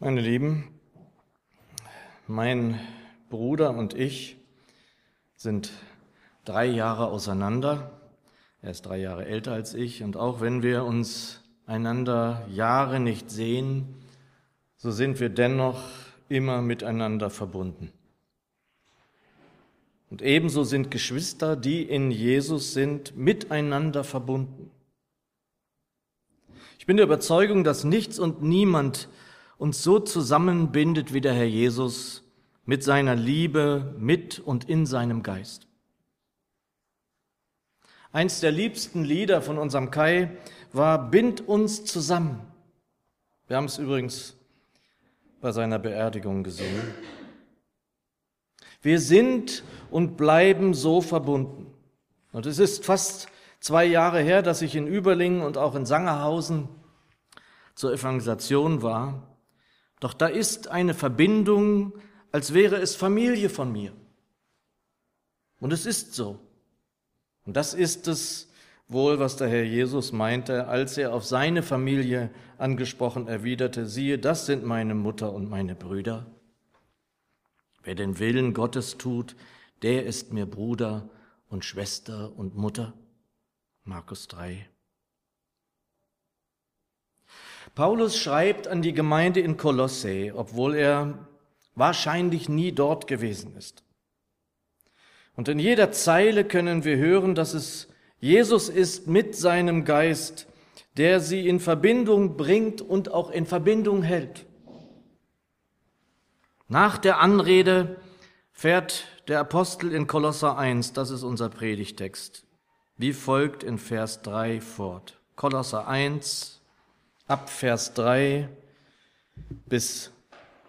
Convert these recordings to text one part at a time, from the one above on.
Meine Lieben, mein Bruder und ich sind drei Jahre auseinander. Er ist drei Jahre älter als ich und auch wenn wir uns einander Jahre nicht sehen, so sind wir dennoch immer miteinander verbunden. Und ebenso sind Geschwister, die in Jesus sind, miteinander verbunden. Ich bin der Überzeugung, dass nichts und niemand uns so zusammenbindet wie der Herr Jesus mit seiner Liebe, mit und in seinem Geist. Eins der liebsten Lieder von unserem Kai war Bind uns zusammen. Wir haben es übrigens bei seiner Beerdigung gesungen. Wir sind und bleiben so verbunden. Und es ist fast zwei Jahre her, dass ich in Überlingen und auch in Sangerhausen zur Evangelisation war. Doch da ist eine Verbindung, als wäre es Familie von mir. Und es ist so. Und das ist es wohl, was der Herr Jesus meinte, als er auf seine Familie angesprochen erwiderte, siehe, das sind meine Mutter und meine Brüder. Wer den Willen Gottes tut, der ist mir Bruder und Schwester und Mutter. Markus 3. Paulus schreibt an die Gemeinde in Kolosse, obwohl er wahrscheinlich nie dort gewesen ist. Und in jeder Zeile können wir hören, dass es Jesus ist mit seinem Geist, der sie in Verbindung bringt und auch in Verbindung hält. Nach der Anrede fährt der Apostel in Kolosser 1, das ist unser Predigtext, wie folgt in Vers 3 fort. Kolosser 1, ab Vers 3 bis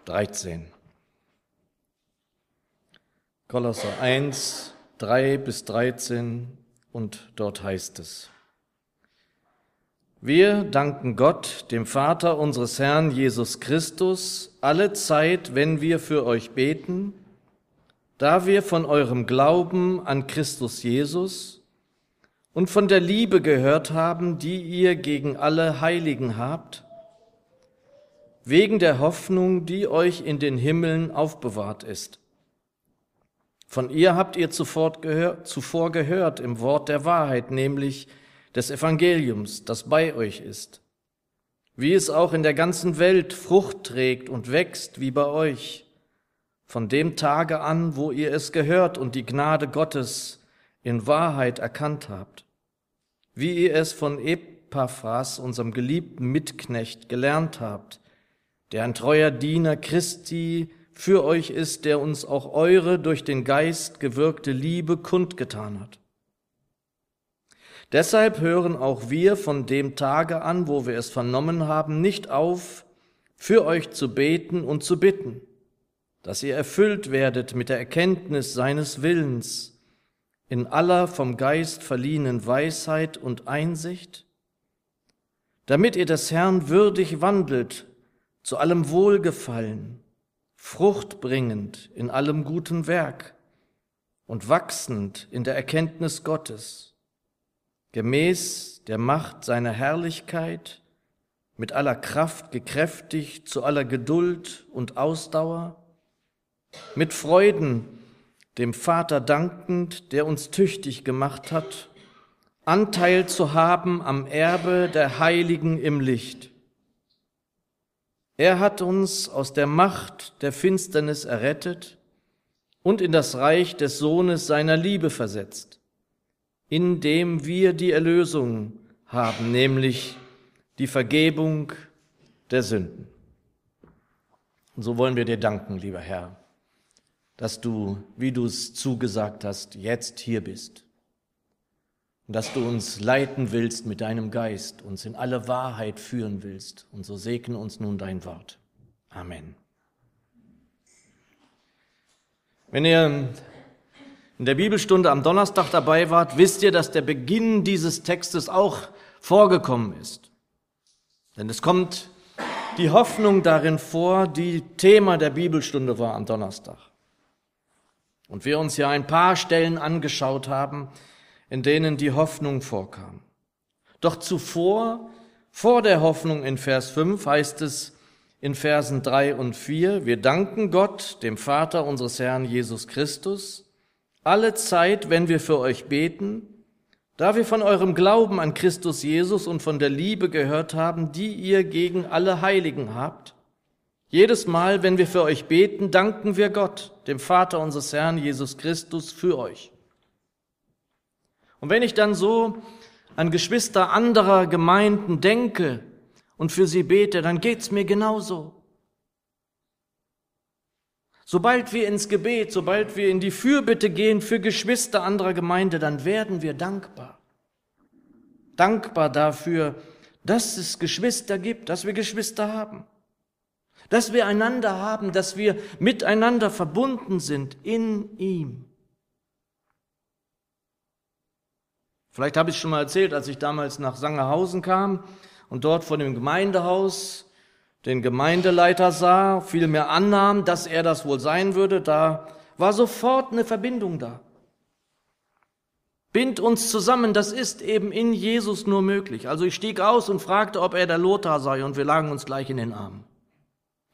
13. Kolosser 1, 3 bis 13 und dort heißt es. Wir danken Gott, dem Vater unseres Herrn Jesus Christus, alle Zeit, wenn wir für euch beten, da wir von eurem Glauben an Christus Jesus und von der Liebe gehört haben, die ihr gegen alle Heiligen habt, wegen der Hoffnung, die euch in den Himmeln aufbewahrt ist. Von ihr habt ihr zuvor gehört, im Wort der Wahrheit, nämlich des Evangeliums, das bei euch ist, wie es auch in der ganzen Welt Frucht trägt und wächst wie bei euch, von dem Tage an, wo ihr es gehört und die Gnade Gottes in Wahrheit erkannt habt, wie ihr es von Epaphras, unserem geliebten Mitknecht, gelernt habt, der ein treuer Diener Christi für euch ist, der uns auch eure durch den Geist gewirkte Liebe kundgetan hat. Deshalb hören auch wir von dem Tage an, wo wir es vernommen haben, nicht auf, für euch zu beten und zu bitten, dass ihr erfüllt werdet mit der Erkenntnis seines Willens, in aller vom Geist verliehenen Weisheit und Einsicht, damit ihr des Herrn würdig wandelt, zu allem Wohlgefallen, fruchtbringend in allem guten Werk und wachsend in der Erkenntnis Gottes, gemäß der Macht seiner Herrlichkeit, mit aller Kraft gekräftigt zu aller Geduld und Ausdauer, mit Freuden, dem Vater dankend, der uns tüchtig gemacht hat, Anteil zu haben am Erbe der Heiligen im Licht. Er hat uns aus der Macht der Finsternis errettet und in das Reich des Sohnes seiner Liebe versetzt, in dem wir die Erlösung haben, nämlich die Vergebung der Sünden. Und so wollen wir dir danken, lieber Herr dass du, wie du es zugesagt hast, jetzt hier bist. Und dass du uns leiten willst mit deinem Geist, uns in alle Wahrheit führen willst. Und so segne uns nun dein Wort. Amen. Wenn ihr in der Bibelstunde am Donnerstag dabei wart, wisst ihr, dass der Beginn dieses Textes auch vorgekommen ist. Denn es kommt die Hoffnung darin vor, die Thema der Bibelstunde war am Donnerstag. Und wir uns ja ein paar Stellen angeschaut haben, in denen die Hoffnung vorkam. Doch zuvor, vor der Hoffnung in Vers 5 heißt es, in Versen drei und vier. Wir danken Gott, dem Vater unseres Herrn Jesus Christus, alle Zeit, wenn wir für euch beten, da wir von eurem Glauben an Christus Jesus und von der Liebe gehört haben, die ihr gegen alle Heiligen habt. Jedes Mal, wenn wir für euch beten, danken wir Gott, dem Vater unseres Herrn Jesus Christus, für euch. Und wenn ich dann so an Geschwister anderer Gemeinden denke und für sie bete, dann geht's mir genauso. Sobald wir ins Gebet, sobald wir in die Fürbitte gehen für Geschwister anderer Gemeinde, dann werden wir dankbar. Dankbar dafür, dass es Geschwister gibt, dass wir Geschwister haben, dass wir einander haben, dass wir miteinander verbunden sind in ihm. Vielleicht habe ich schon mal erzählt, als ich damals nach Sangerhausen kam und dort vor dem Gemeindehaus den Gemeindeleiter sah, vielmehr annahm, dass er das wohl sein würde, da war sofort eine Verbindung da. Bind uns zusammen, das ist eben in Jesus nur möglich. Also ich stieg aus und fragte, ob er der Lothar sei und wir lagen uns gleich in den Armen.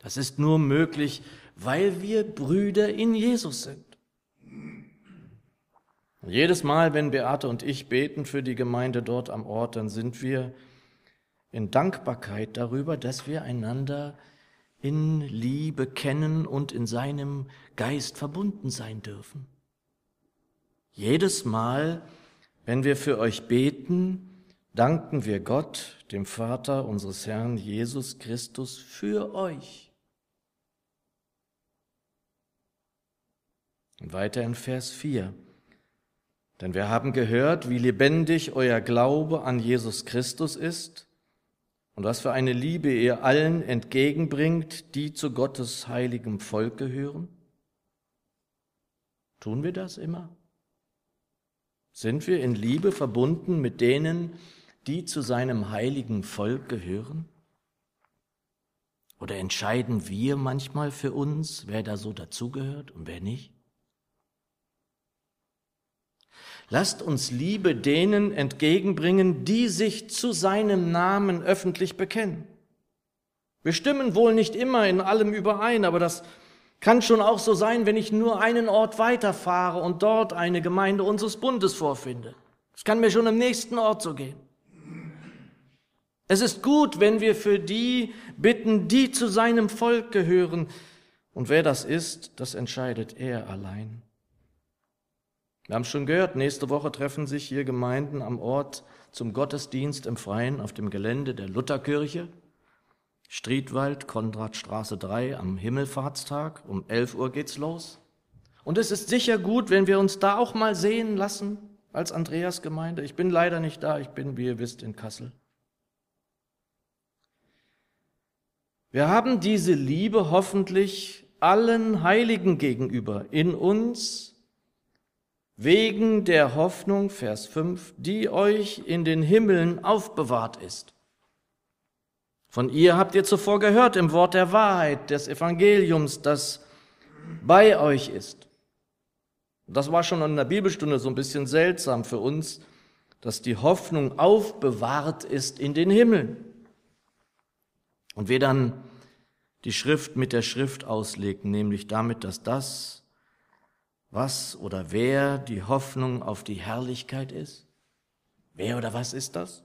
Das ist nur möglich, weil wir Brüder in Jesus sind. Jedes Mal, wenn Beate und ich beten für die Gemeinde dort am Ort, dann sind wir in Dankbarkeit darüber, dass wir einander in Liebe kennen und in seinem Geist verbunden sein dürfen. Jedes Mal, wenn wir für euch beten, danken wir Gott, dem Vater unseres Herrn Jesus Christus, für euch. Und weiter in Vers 4. Denn wir haben gehört, wie lebendig euer Glaube an Jesus Christus ist und was für eine Liebe ihr allen entgegenbringt, die zu Gottes heiligem Volk gehören. Tun wir das immer? Sind wir in Liebe verbunden mit denen, die zu seinem heiligen Volk gehören? Oder entscheiden wir manchmal für uns, wer da so dazugehört und wer nicht? Lasst uns Liebe denen entgegenbringen, die sich zu seinem Namen öffentlich bekennen. Wir stimmen wohl nicht immer in allem überein, aber das kann schon auch so sein, wenn ich nur einen Ort weiterfahre und dort eine Gemeinde unseres Bundes vorfinde. Es kann mir schon im nächsten Ort so gehen. Es ist gut, wenn wir für die bitten, die zu seinem Volk gehören. Und wer das ist, das entscheidet er allein. Wir haben schon gehört, nächste Woche treffen sich hier Gemeinden am Ort zum Gottesdienst im Freien auf dem Gelände der Lutherkirche. Striedwald, Konradstraße 3 am Himmelfahrtstag. Um 11 Uhr geht's los. Und es ist sicher gut, wenn wir uns da auch mal sehen lassen als Andreas Gemeinde. Ich bin leider nicht da, ich bin, wie ihr wisst, in Kassel. Wir haben diese Liebe hoffentlich allen Heiligen gegenüber in uns wegen der Hoffnung, Vers 5, die euch in den Himmeln aufbewahrt ist. Von ihr habt ihr zuvor gehört im Wort der Wahrheit, des Evangeliums, das bei euch ist. Das war schon in der Bibelstunde so ein bisschen seltsam für uns, dass die Hoffnung aufbewahrt ist in den Himmeln. Und wir dann die Schrift mit der Schrift auslegen, nämlich damit, dass das, was oder wer die Hoffnung auf die Herrlichkeit ist? Wer oder was ist das?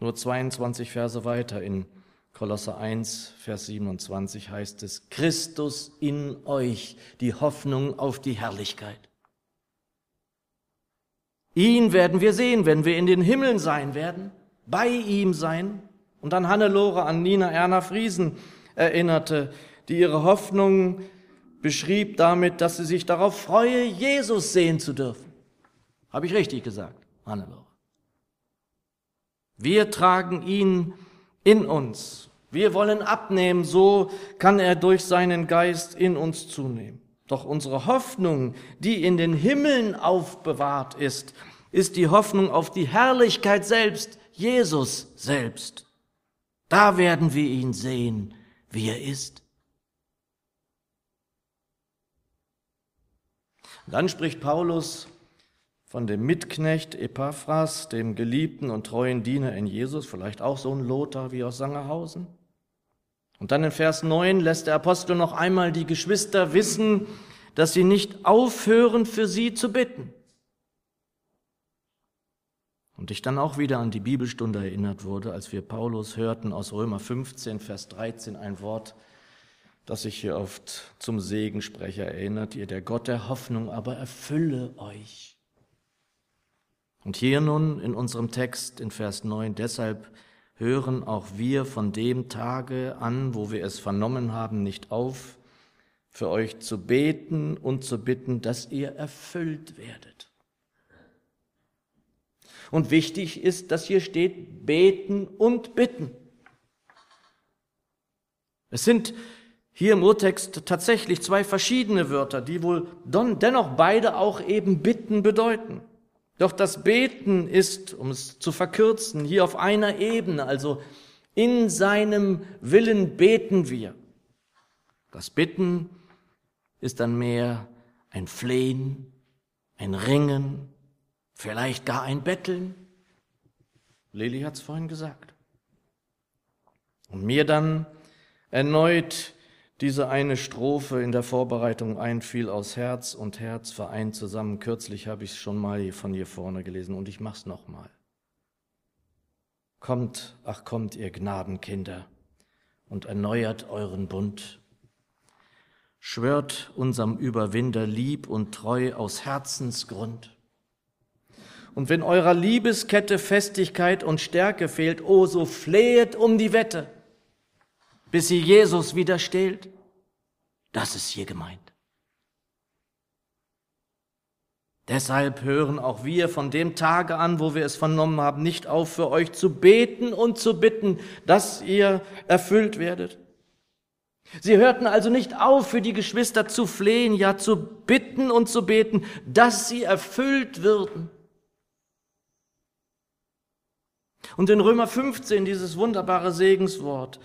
Nur 22 Verse weiter in Kolosser 1, Vers 27 heißt es, Christus in euch, die Hoffnung auf die Herrlichkeit. Ihn werden wir sehen, wenn wir in den Himmeln sein werden, bei ihm sein. Und dann Hannelore an Nina Erna Friesen erinnerte, die ihre Hoffnung beschrieb damit, dass sie sich darauf freue, Jesus sehen zu dürfen. Habe ich richtig gesagt, Hannelore? Wir tragen ihn in uns. Wir wollen abnehmen, so kann er durch seinen Geist in uns zunehmen. Doch unsere Hoffnung, die in den Himmeln aufbewahrt ist, ist die Hoffnung auf die Herrlichkeit selbst, Jesus selbst. Da werden wir ihn sehen, wie er ist. Dann spricht Paulus von dem Mitknecht Epaphras, dem geliebten und treuen Diener in Jesus, vielleicht auch so ein Lothar wie aus Sangerhausen. Und dann in Vers 9 lässt der Apostel noch einmal die Geschwister wissen, dass sie nicht aufhören, für sie zu bitten. Und ich dann auch wieder an die Bibelstunde erinnert wurde, als wir Paulus hörten aus Römer 15, Vers 13 ein Wort, das ich hier oft zum Segensprecher erinnert, ihr der Gott der Hoffnung aber erfülle euch. Und hier nun in unserem Text in Vers 9, deshalb hören auch wir von dem Tage an, wo wir es vernommen haben, nicht auf, für euch zu beten und zu bitten, dass ihr erfüllt werdet. Und wichtig ist, dass hier steht, beten und bitten. Es sind hier im Urtext tatsächlich zwei verschiedene Wörter, die wohl dennoch beide auch eben bitten bedeuten. Doch das Beten ist, um es zu verkürzen, hier auf einer Ebene, also in seinem Willen beten wir. Das Bitten ist dann mehr ein Flehen, ein Ringen, vielleicht gar ein Betteln. Lili hat es vorhin gesagt. Und mir dann erneut diese eine Strophe in der Vorbereitung einfiel aus Herz und Herz vereint zusammen. Kürzlich habe ich es schon mal von hier vorne gelesen und ich mach's nochmal. Kommt, ach kommt, ihr Gnadenkinder, und erneuert euren Bund. Schwört unserem Überwinder lieb und treu aus Herzensgrund. Und wenn eurer Liebeskette Festigkeit und Stärke fehlt, o oh, so flehet um die Wette bis sie Jesus widersteht. Das ist hier gemeint. Deshalb hören auch wir von dem Tage an, wo wir es vernommen haben, nicht auf, für euch zu beten und zu bitten, dass ihr erfüllt werdet. Sie hörten also nicht auf, für die Geschwister zu flehen, ja zu bitten und zu beten, dass sie erfüllt würden. Und in Römer 15 dieses wunderbare Segenswort,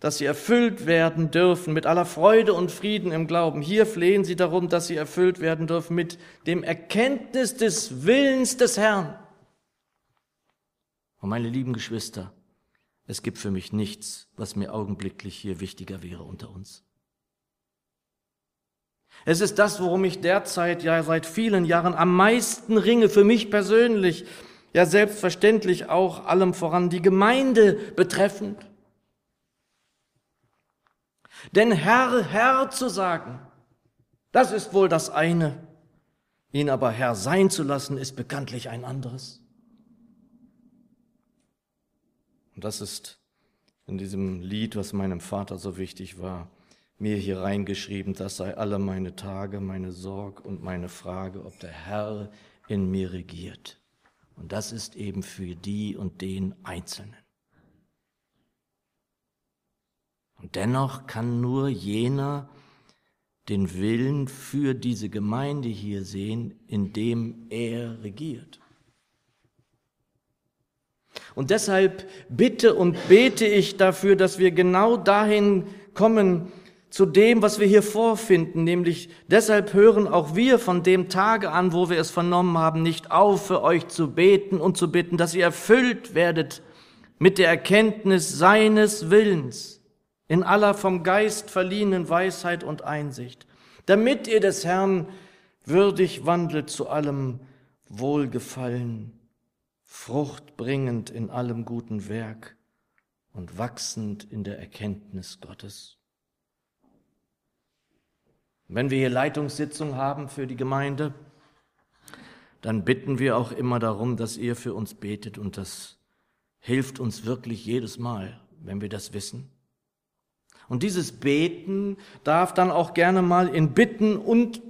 dass sie erfüllt werden dürfen mit aller Freude und Frieden im Glauben. Hier flehen sie darum, dass sie erfüllt werden dürfen mit dem Erkenntnis des Willens des Herrn. Und meine lieben Geschwister, es gibt für mich nichts, was mir augenblicklich hier wichtiger wäre unter uns. Es ist das, worum ich derzeit, ja seit vielen Jahren am meisten ringe, für mich persönlich, ja selbstverständlich auch allem voran die Gemeinde betreffend. Denn Herr, Herr zu sagen, das ist wohl das eine. Ihn aber Herr sein zu lassen, ist bekanntlich ein anderes. Und das ist in diesem Lied, was meinem Vater so wichtig war, mir hier reingeschrieben, das sei alle meine Tage, meine Sorg und meine Frage, ob der Herr in mir regiert. Und das ist eben für die und den Einzelnen. Und dennoch kann nur jener den Willen für diese Gemeinde hier sehen, indem er regiert. Und deshalb bitte und bete ich dafür, dass wir genau dahin kommen, zu dem, was wir hier vorfinden, nämlich deshalb hören auch wir von dem Tage an, wo wir es vernommen haben, nicht auf, für euch zu beten und zu bitten, dass ihr erfüllt werdet mit der Erkenntnis seines Willens in aller vom Geist verliehenen Weisheit und Einsicht, damit ihr des Herrn würdig wandelt zu allem Wohlgefallen, fruchtbringend in allem guten Werk und wachsend in der Erkenntnis Gottes. Wenn wir hier Leitungssitzung haben für die Gemeinde, dann bitten wir auch immer darum, dass ihr für uns betet und das hilft uns wirklich jedes Mal, wenn wir das wissen. Und dieses Beten darf dann auch gerne mal in Bitten und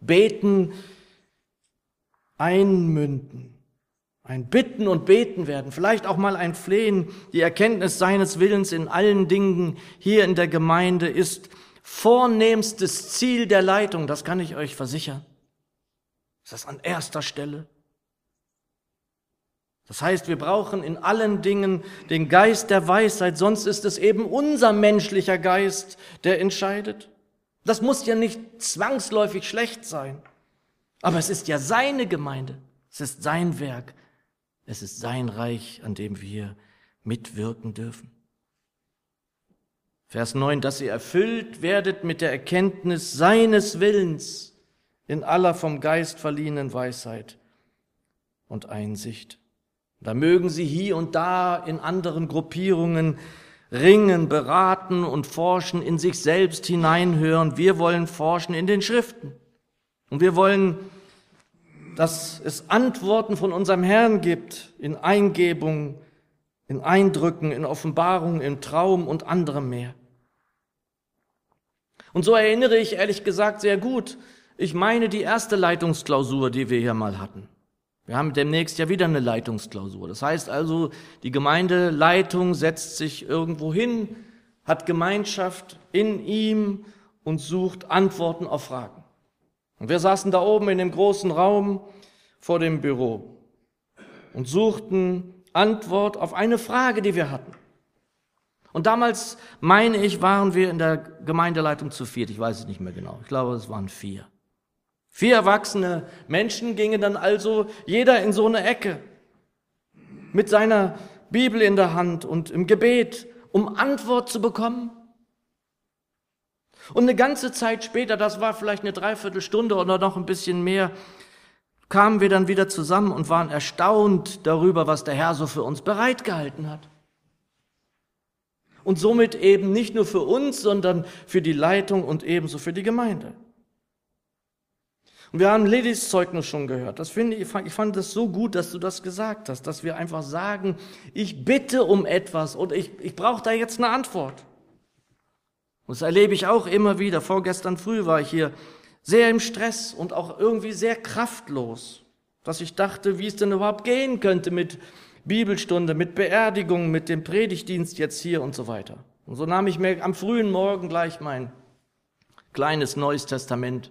Beten einmünden. Ein Bitten und Beten werden, vielleicht auch mal ein Flehen. Die Erkenntnis seines Willens in allen Dingen hier in der Gemeinde ist vornehmstes Ziel der Leitung, das kann ich euch versichern. Ist das an erster Stelle? Das heißt, wir brauchen in allen Dingen den Geist der Weisheit, sonst ist es eben unser menschlicher Geist, der entscheidet. Das muss ja nicht zwangsläufig schlecht sein, aber es ist ja seine Gemeinde, es ist sein Werk, es ist sein Reich, an dem wir mitwirken dürfen. Vers 9, dass ihr erfüllt werdet mit der Erkenntnis seines Willens in aller vom Geist verliehenen Weisheit und Einsicht. Da mögen sie hier und da in anderen Gruppierungen ringen, beraten und forschen, in sich selbst hineinhören. Wir wollen forschen in den Schriften. Und wir wollen, dass es Antworten von unserem Herrn gibt in Eingebung, in Eindrücken, in Offenbarung, im Traum und anderem mehr. Und so erinnere ich ehrlich gesagt sehr gut, ich meine die erste Leitungsklausur, die wir hier mal hatten. Wir haben demnächst ja wieder eine Leitungsklausur. Das heißt also, die Gemeindeleitung setzt sich irgendwo hin, hat Gemeinschaft in ihm und sucht Antworten auf Fragen. Und wir saßen da oben in dem großen Raum vor dem Büro und suchten Antwort auf eine Frage, die wir hatten. Und damals, meine ich, waren wir in der Gemeindeleitung zu viert. Ich weiß es nicht mehr genau. Ich glaube, es waren vier. Vier erwachsene Menschen gingen dann also jeder in so eine Ecke mit seiner Bibel in der Hand und im Gebet, um Antwort zu bekommen. Und eine ganze Zeit später, das war vielleicht eine Dreiviertelstunde oder noch ein bisschen mehr, kamen wir dann wieder zusammen und waren erstaunt darüber, was der Herr so für uns bereitgehalten hat. Und somit eben nicht nur für uns, sondern für die Leitung und ebenso für die Gemeinde. Und wir haben Lillys Zeugnis schon gehört. Das finde ich, ich fand es so gut, dass du das gesagt hast, dass wir einfach sagen, ich bitte um etwas und ich, ich brauche da jetzt eine Antwort. Und das erlebe ich auch immer wieder. Vorgestern früh war ich hier sehr im Stress und auch irgendwie sehr kraftlos, dass ich dachte, wie es denn überhaupt gehen könnte mit Bibelstunde, mit Beerdigung, mit dem Predigtdienst jetzt hier und so weiter. Und so nahm ich mir am frühen Morgen gleich mein kleines Neues Testament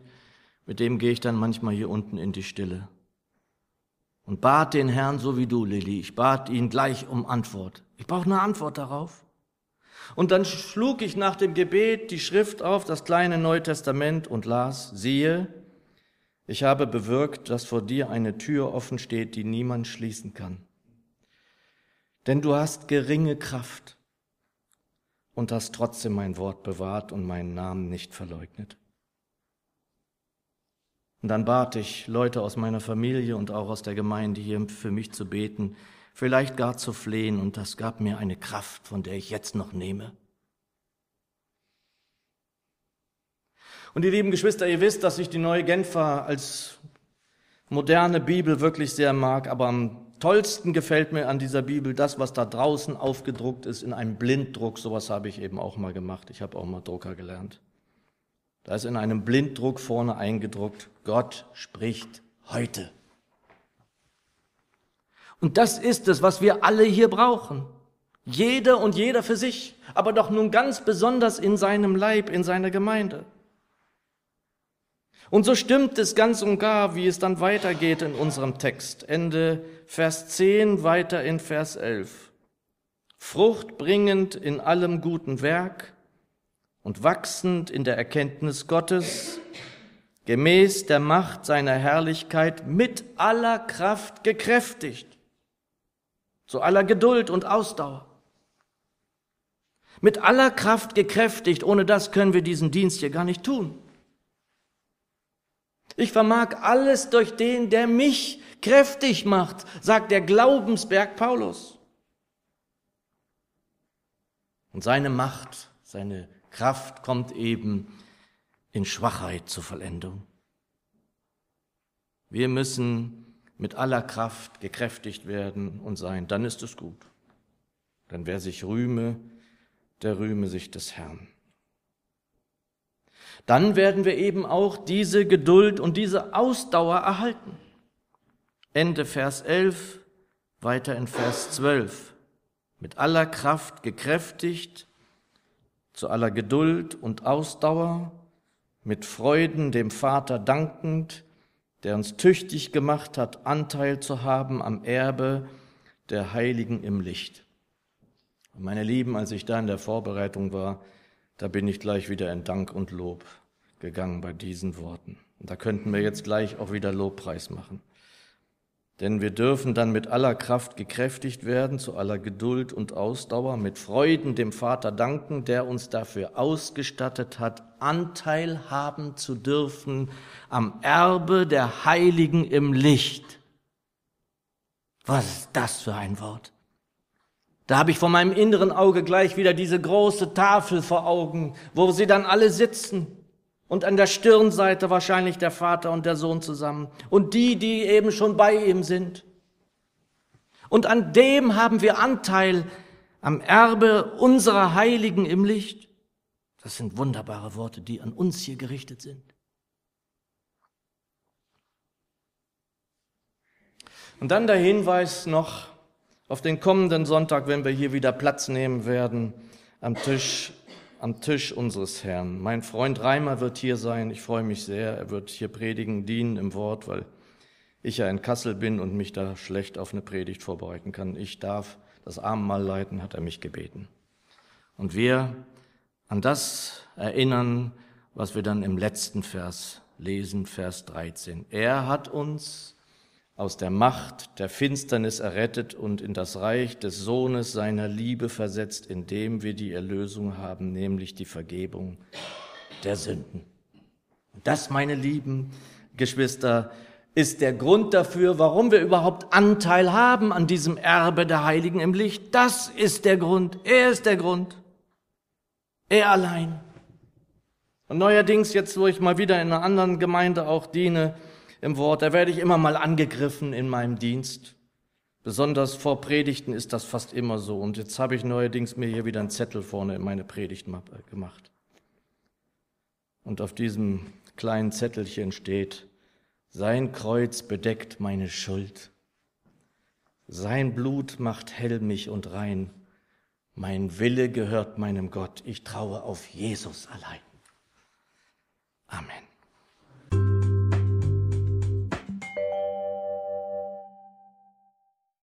mit dem gehe ich dann manchmal hier unten in die Stille. Und bat den Herrn so wie du, Lilly. Ich bat ihn gleich um Antwort. Ich brauche eine Antwort darauf. Und dann schlug ich nach dem Gebet die Schrift auf, das kleine Neue Testament und las, siehe, ich habe bewirkt, dass vor dir eine Tür offen steht, die niemand schließen kann. Denn du hast geringe Kraft und hast trotzdem mein Wort bewahrt und meinen Namen nicht verleugnet. Und dann bat ich Leute aus meiner Familie und auch aus der Gemeinde hier für mich zu beten, vielleicht gar zu flehen, und das gab mir eine Kraft, von der ich jetzt noch nehme. Und ihr lieben Geschwister, ihr wisst, dass ich die neue Genfer als moderne Bibel wirklich sehr mag, aber am tollsten gefällt mir an dieser Bibel das, was da draußen aufgedruckt ist in einem Blinddruck. Sowas habe ich eben auch mal gemacht. Ich habe auch mal Drucker gelernt. Da ist in einem Blinddruck vorne eingedruckt, Gott spricht heute. Und das ist es, was wir alle hier brauchen. Jeder und jeder für sich, aber doch nun ganz besonders in seinem Leib, in seiner Gemeinde. Und so stimmt es ganz und gar, wie es dann weitergeht in unserem Text. Ende Vers 10, weiter in Vers 11. Frucht bringend in allem guten Werk, und wachsend in der Erkenntnis Gottes, gemäß der Macht seiner Herrlichkeit mit aller Kraft gekräftigt, zu aller Geduld und Ausdauer. Mit aller Kraft gekräftigt, ohne das können wir diesen Dienst hier gar nicht tun. Ich vermag alles durch den, der mich kräftig macht, sagt der Glaubensberg Paulus. Und seine Macht, seine Kraft kommt eben in Schwachheit zur Vollendung. Wir müssen mit aller Kraft gekräftigt werden und sein, dann ist es gut. Denn wer sich rühme, der rühme sich des Herrn. Dann werden wir eben auch diese Geduld und diese Ausdauer erhalten. Ende Vers 11, weiter in Vers 12. Mit aller Kraft gekräftigt, zu aller Geduld und Ausdauer, mit Freuden dem Vater dankend, der uns tüchtig gemacht hat, Anteil zu haben am Erbe der Heiligen im Licht. Meine Lieben, als ich da in der Vorbereitung war, da bin ich gleich wieder in Dank und Lob gegangen bei diesen Worten. Und da könnten wir jetzt gleich auch wieder Lobpreis machen. Denn wir dürfen dann mit aller Kraft gekräftigt werden, zu aller Geduld und Ausdauer, mit Freuden dem Vater danken, der uns dafür ausgestattet hat, Anteil haben zu dürfen am Erbe der Heiligen im Licht. Was ist das für ein Wort? Da habe ich vor meinem inneren Auge gleich wieder diese große Tafel vor Augen, wo sie dann alle sitzen und an der Stirnseite wahrscheinlich der Vater und der Sohn zusammen und die, die eben schon bei ihm sind. Und an dem haben wir Anteil am Erbe unserer Heiligen im Licht. Das sind wunderbare Worte, die an uns hier gerichtet sind. Und dann der Hinweis noch auf den kommenden Sonntag, wenn wir hier wieder Platz nehmen werden am Tisch am Tisch unseres Herrn. Mein Freund Reimer wird hier sein. Ich freue mich sehr. Er wird hier predigen, dienen im Wort, weil ich ja in Kassel bin und mich da schlecht auf eine Predigt vorbereiten kann. Ich darf das Abendmahl leiten, hat er mich gebeten. Und wir an das erinnern, was wir dann im letzten Vers lesen, Vers 13. Er hat uns aus der Macht der Finsternis errettet und in das Reich des Sohnes seiner Liebe versetzt, indem wir die Erlösung haben, nämlich die Vergebung der Sünden. Das, meine lieben Geschwister, ist der Grund dafür, warum wir überhaupt Anteil haben an diesem Erbe der Heiligen im Licht. Das ist der Grund. Er ist der Grund. Er allein. Und neuerdings, jetzt wo ich mal wieder in einer anderen Gemeinde auch diene, im Wort, da werde ich immer mal angegriffen in meinem Dienst. Besonders vor Predigten ist das fast immer so. Und jetzt habe ich neuerdings mir hier wieder einen Zettel vorne in meine Predigt gemacht. Und auf diesem kleinen Zettelchen steht, sein Kreuz bedeckt meine Schuld. Sein Blut macht hell mich und rein. Mein Wille gehört meinem Gott. Ich traue auf Jesus allein.